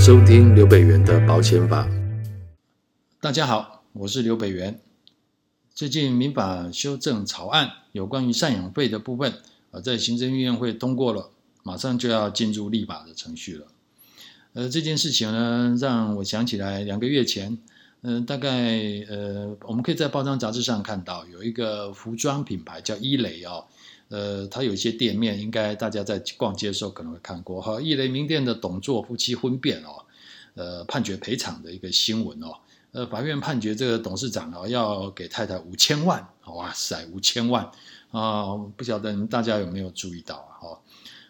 收听刘北元的保险法。大家好，我是刘北元。最近民法修正草案有关于赡养费的部分，啊，在行政院会通过了，马上就要进入立法的程序了。呃，这件事情呢，让我想起来两个月前，嗯、大概呃，我们可以在报章杂志上看到有一个服装品牌叫伊蕾哦。呃，他有一些店面，应该大家在逛街的时候可能会看过哈。伊蕾名店的董座夫妻婚变哦，呃，判决赔偿的一个新闻哦。呃，法院判决这个董事长哦要给太太五千万，哇塞，五千万啊、不晓得大家有没有注意到啊？哈，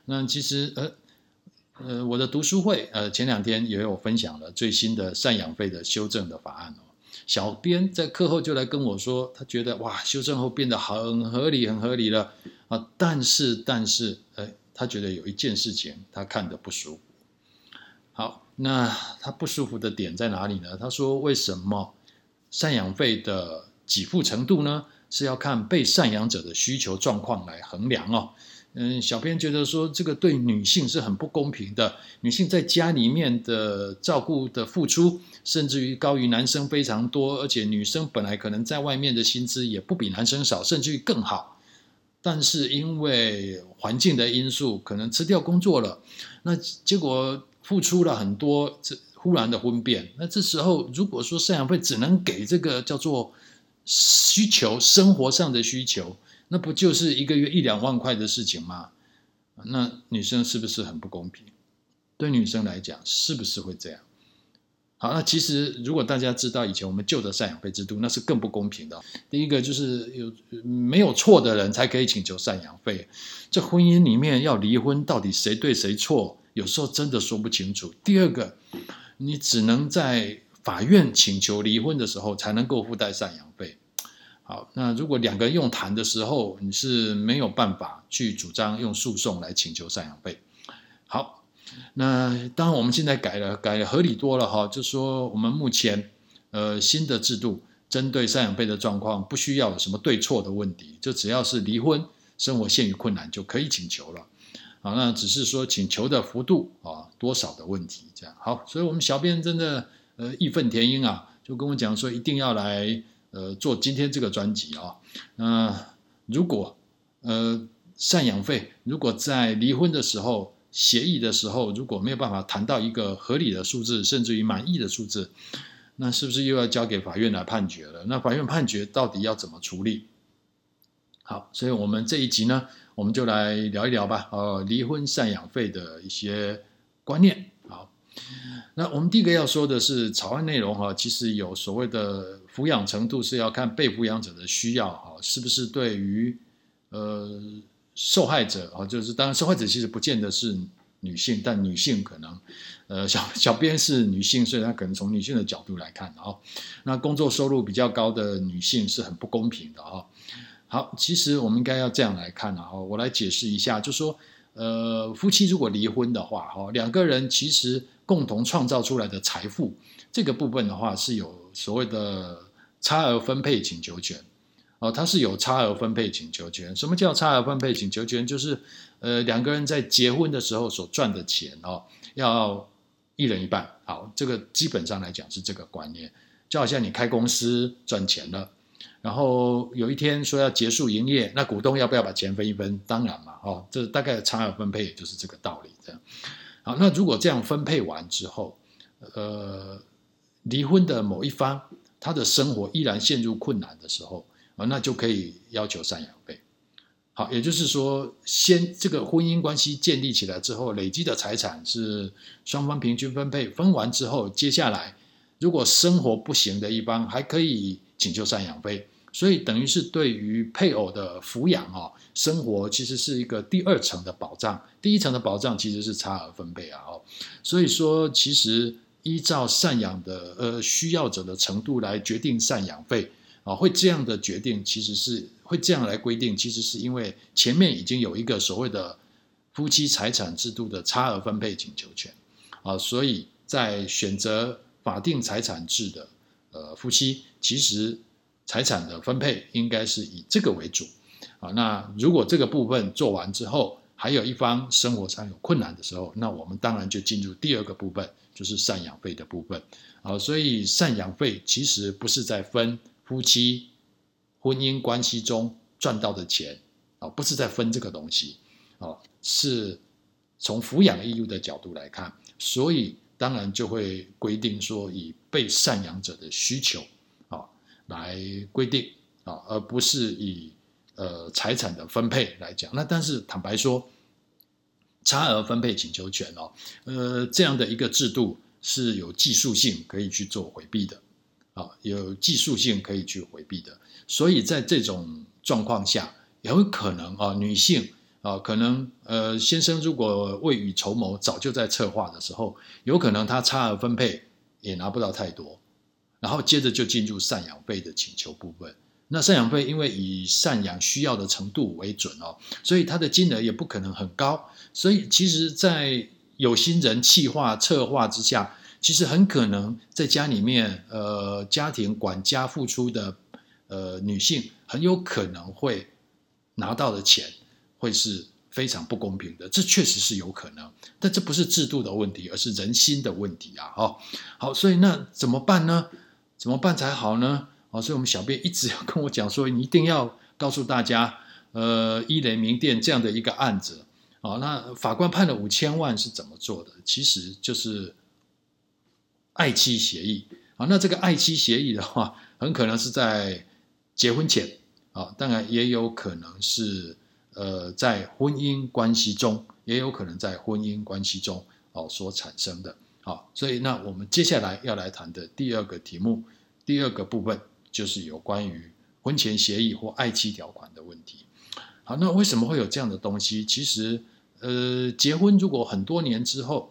那其实呃呃，我的读书会呃前两天也有分享了最新的赡养费的修正的法案哦。小编在课后就来跟我说，他觉得哇，修正后变得很合理，很合理了。啊，但是但是，哎，他觉得有一件事情他看得不舒服。好，那他不舒服的点在哪里呢？他说，为什么赡养费的给付程度呢？是要看被赡养者的需求状况来衡量哦。嗯，小编觉得说这个对女性是很不公平的。女性在家里面的照顾的付出，甚至于高于男生非常多，而且女生本来可能在外面的薪资也不比男生少，甚至于更好。但是因为环境的因素，可能辞掉工作了，那结果付出了很多，这忽然的婚变，那这时候如果说赡养费只能给这个叫做需求，生活上的需求，那不就是一个月一两万块的事情吗？那女生是不是很不公平？对女生来讲，是不是会这样？好，那其实如果大家知道以前我们旧的赡养费制度，那是更不公平的。第一个就是有没有错的人才可以请求赡养费，这婚姻里面要离婚，到底谁对谁错，有时候真的说不清楚。第二个，你只能在法院请求离婚的时候才能够附带赡养费。好，那如果两个人用谈的时候，你是没有办法去主张用诉讼来请求赡养费。好。那当然，我们现在改了，改了合理多了哈。就说我们目前呃新的制度，针对赡养费的状况，不需要有什么对错的问题，就只要是离婚、生活陷于困难就可以请求了。好，那只是说请求的幅度啊多少的问题，这样好。所以我们小编真的呃义愤填膺啊，就跟我讲说一定要来呃做今天这个专辑啊。那如果呃赡养费如果在离婚的时候，协议的时候，如果没有办法谈到一个合理的数字，甚至于满意的数字，那是不是又要交给法院来判决了？那法院判决到底要怎么处理？好，所以我们这一集呢，我们就来聊一聊吧。呃，离婚赡养费的一些观念。好，那我们第一个要说的是草案内容哈，其实有所谓的抚养程度是要看被抚养者的需要哈，是不是对于呃。受害者啊，就是当然，受害者其实不见得是女性，但女性可能，呃，小小编是女性，所以她可能从女性的角度来看啊，那工作收入比较高的女性是很不公平的啊。好，其实我们应该要这样来看啊，我来解释一下，就说，呃，夫妻如果离婚的话，哈，两个人其实共同创造出来的财富这个部分的话，是有所谓的差额分配请求权。哦，他是有差额分配请求权。什么叫差额分配请求权？就是，呃，两个人在结婚的时候所赚的钱哦，要一人一半。好，这个基本上来讲是这个观念。就好像你开公司赚钱了，然后有一天说要结束营业，那股东要不要把钱分一分？当然嘛，哦，这大概差额分配就是这个道理。这样，好，那如果这样分配完之后，呃，离婚的某一方他的生活依然陷入困难的时候。那就可以要求赡养费。好，也就是说，先这个婚姻关系建立起来之后，累积的财产是双方平均分配，分完之后，接下来如果生活不行的一方还可以请求赡养费。所以等于是对于配偶的抚养啊，生活其实是一个第二层的保障，第一层的保障其实是差额分配啊。哦，所以说其实依照赡养的呃需要者的程度来决定赡养费。啊，会这样的决定，其实是会这样来规定，其实是因为前面已经有一个所谓的夫妻财产制度的差额分配请求权，啊，所以在选择法定财产制的呃夫妻，其实财产的分配应该是以这个为主，啊，那如果这个部分做完之后，还有一方生活上有困难的时候，那我们当然就进入第二个部分，就是赡养费的部分。啊，所以赡养费其实不是在分夫妻婚姻关系中赚到的钱，啊，不是在分这个东西，啊，是从抚养义务的角度来看，所以当然就会规定说以被赡养者的需求啊来规定啊，而不是以呃财产的分配来讲。那但是坦白说，差额分配请求权哦，呃这样的一个制度。是有技术性可以去做回避的，啊，有技术性可以去回避的，所以在这种状况下，有可能啊，女性啊，可能呃，先生如果未雨绸缪，早就在策划的时候，有可能他差额分配也拿不到太多，然后接着就进入赡养费的请求部分。那赡养费因为以赡养需要的程度为准哦，所以它的金额也不可能很高，所以其实，在有心人企划策划之下，其实很可能在家里面，呃，家庭管家付出的，呃，女性很有可能会拿到的钱会是非常不公平的，这确实是有可能，但这不是制度的问题，而是人心的问题啊！哦，好，所以那怎么办呢？怎么办才好呢？哦，所以我们小编一直要跟我讲说，你一定要告诉大家，呃，伊雷名店这样的一个案子。哦，那法官判了五千万是怎么做的？其实就是爱妻协议。啊，那这个爱妻协议的话，很可能是在结婚前，啊，当然也有可能是呃在婚姻关系中，也有可能在婚姻关系中哦所产生的。好，所以那我们接下来要来谈的第二个题目，第二个部分就是有关于婚前协议或爱妻条款的问题。好，那为什么会有这样的东西？其实，呃，结婚如果很多年之后，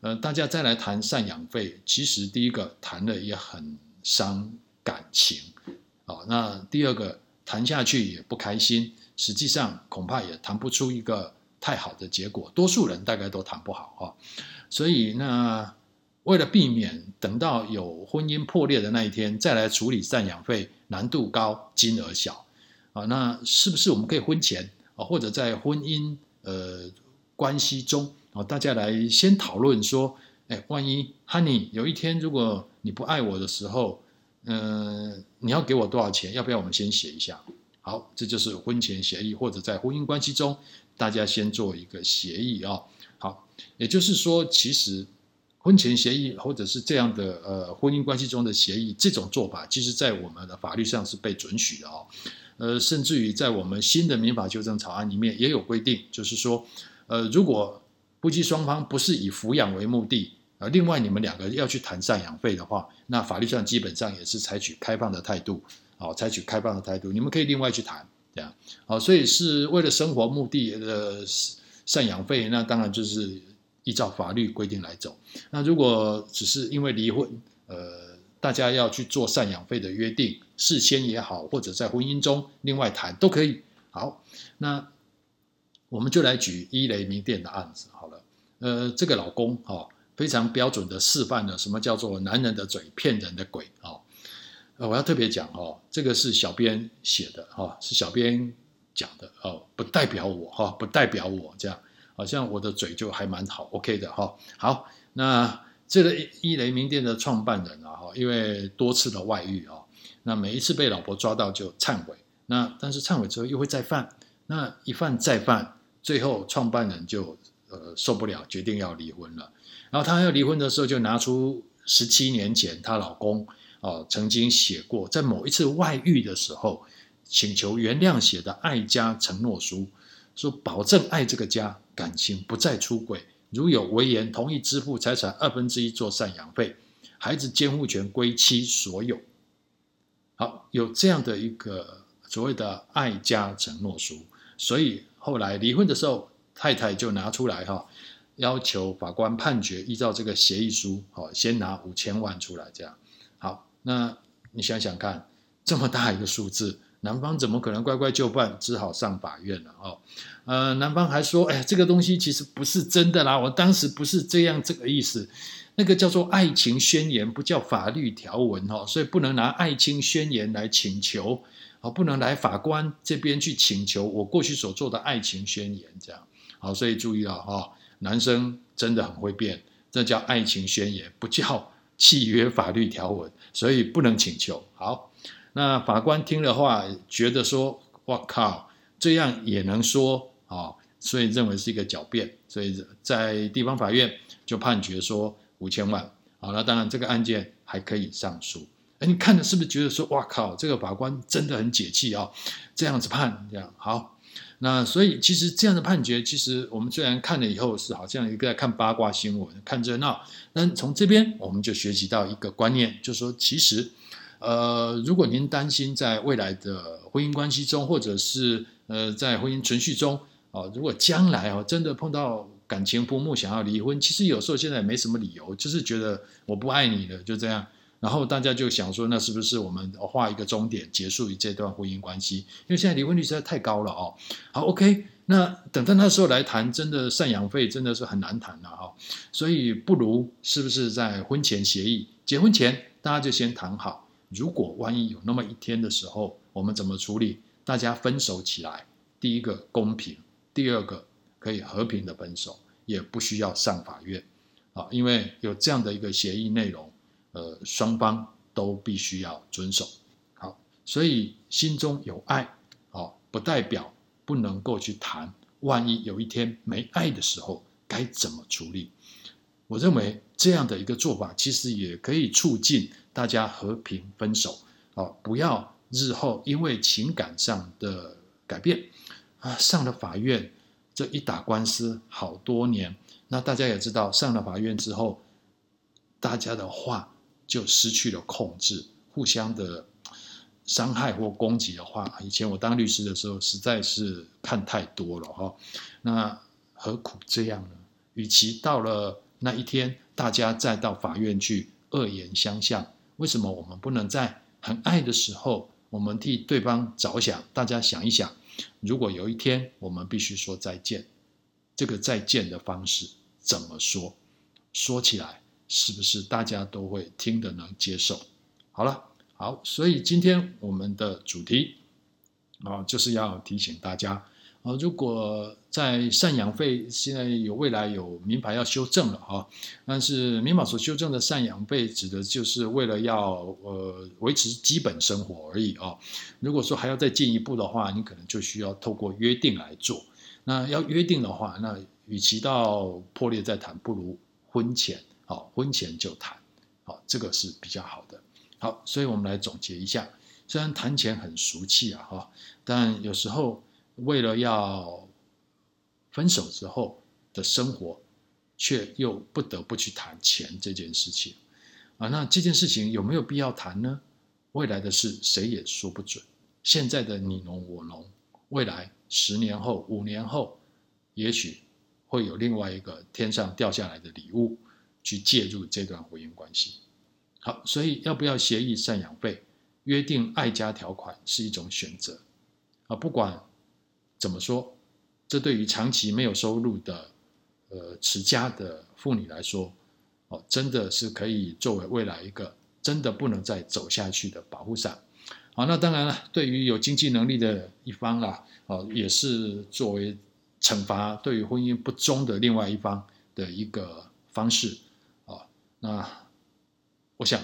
呃，大家再来谈赡养费，其实第一个谈了也很伤感情，啊，那第二个谈下去也不开心，实际上恐怕也谈不出一个太好的结果，多数人大概都谈不好啊。所以，那为了避免等到有婚姻破裂的那一天再来处理赡养费，难度高，金额小。啊，那是不是我们可以婚前啊，或者在婚姻呃关系中好，大家来先讨论说，哎，万一 Honey 有一天如果你不爱我的时候，嗯、你要给我多少钱？要不要我们先写一下？好，这就是婚前协议，或者在婚姻关系中，大家先做一个协议啊。好，也就是说，其实婚前协议或者是这样的呃婚姻关系中的协议，这种做法，其实在我们的法律上是被准许的哦。呃，甚至于在我们新的民法修正草案里面也有规定，就是说，呃，如果夫妻双方不是以抚养为目的，呃，另外你们两个要去谈赡养费的话，那法律上基本上也是采取开放的态度，好，采取开放的态度，你们可以另外去谈，这样，好，所以是为了生活目的的赡养费，那当然就是依照法律规定来走。那如果只是因为离婚，呃。大家要去做赡养费的约定，事先也好，或者在婚姻中另外谈都可以。好，那我们就来举伊雷明店的案子好了。呃，这个老公哈、哦，非常标准的示范了什么叫做男人的嘴骗人的鬼啊、哦。呃，我要特别讲哦，这个是小编写的哈、哦，是小编讲的哦，不代表我哈、哦，不代表我这样，好像我的嘴就还蛮好，OK 的哈、哦。好，那。这个伊雷明店的创办人啊，哈，因为多次的外遇啊，那每一次被老婆抓到就忏悔，那但是忏悔之后又会再犯，那一犯再犯，最后创办人就呃受不了，决定要离婚了。然后她要离婚的时候，就拿出十七年前她老公啊曾经写过，在某一次外遇的时候请求原谅写的爱家承诺书，说保证爱这个家，感情不再出轨。如有违言，同意支付财产二分之一做赡养费，孩子监护权归妻所有。好，有这样的一个所谓的爱家承诺书，所以后来离婚的时候，太太就拿出来哈，要求法官判决，依照这个协议书，好，先拿五千万出来，这样。好，那你想想看，这么大一个数字。男方怎么可能乖乖就范，只好上法院了哦。呃，男方还说：“哎，这个东西其实不是真的啦，我当时不是这样这个意思。那个叫做爱情宣言，不叫法律条文哈，所以不能拿爱情宣言来请求，哦，不能来法官这边去请求我过去所做的爱情宣言这样。好，所以注意了哈，男生真的很会变，这叫爱情宣言，不叫契约法律条文，所以不能请求。好，那法官听了话，觉得说，哇靠，这样也能说啊？所以认为是一个狡辩，所以在地方法院就判决说五千万。好，那当然这个案件还可以上诉。哎，你看的是不是觉得说，哇靠，这个法官真的很解气啊、哦？这样子判，这样好。那所以其实这样的判决，其实我们虽然看了以后是好像一个在看八卦新闻、看热闹，但从这边我们就学习到一个观念，就是说，其实，呃，如果您担心在未来的婚姻关系中，或者是呃在婚姻存续中，哦，如果将来哦真的碰到感情不睦，想要离婚，其实有时候现在也没什么理由，就是觉得我不爱你了，就这样。然后大家就想说，那是不是我们画一个终点，结束于这段婚姻关系？因为现在离婚率实在太高了哦。好，OK，那等到那时候来谈，真的赡养费真的是很难谈了哈。所以不如是不是在婚前协议，结婚前大家就先谈好，如果万一有那么一天的时候，我们怎么处理？大家分手起来，第一个公平，第二个可以和平的分手，也不需要上法院啊，因为有这样的一个协议内容。呃，双方都必须要遵守。好，所以心中有爱，哦，不代表不能够去谈。万一有一天没爱的时候，该怎么处理？我认为这样的一个做法，其实也可以促进大家和平分手。哦，不要日后因为情感上的改变啊，上了法院，这一打官司好多年。那大家也知道，上了法院之后，大家的话。就失去了控制，互相的伤害或攻击的话，以前我当律师的时候，实在是看太多了哈。那何苦这样呢？与其到了那一天，大家再到法院去恶言相向，为什么我们不能在很爱的时候，我们替对方着想？大家想一想，如果有一天我们必须说再见，这个再见的方式怎么说？说起来。是不是大家都会听得能接受？好了，好，所以今天我们的主题啊，就是要提醒大家啊，如果在赡养费现在有未来有民法要修正了哈，但是民法所修正的赡养费指的就是为了要呃维持基本生活而已啊。如果说还要再进一步的话，你可能就需要透过约定来做。那要约定的话，那与其到破裂再谈，不如婚前。好，婚前就谈，好，这个是比较好的。好，所以我们来总结一下，虽然谈钱很俗气啊，哈，但有时候为了要分手之后的生活，却又不得不去谈钱这件事情啊。那这件事情有没有必要谈呢？未来的事谁也说不准。现在的你侬我侬，未来十年后、五年后，也许会有另外一个天上掉下来的礼物。去介入这段婚姻关系，好，所以要不要协议赡养费、约定爱家条款是一种选择啊。不管怎么说，这对于长期没有收入的呃持家的妇女来说，哦，真的是可以作为未来一个真的不能再走下去的保护伞。好，那当然了，对于有经济能力的一方啦，哦，也是作为惩罚对于婚姻不忠的另外一方的一个方式啊。那我想，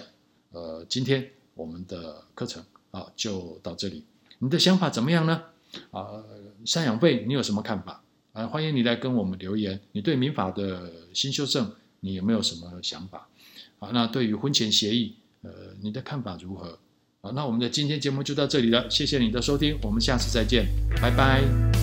呃，今天我们的课程啊就到这里。你的想法怎么样呢？啊，赡养费你有什么看法？啊，欢迎你来跟我们留言。你对民法的新修正，你有没有什么想法？啊，那对于婚前协议，呃，你的看法如何？啊，那我们的今天节目就到这里了，谢谢你的收听，我们下次再见，拜拜。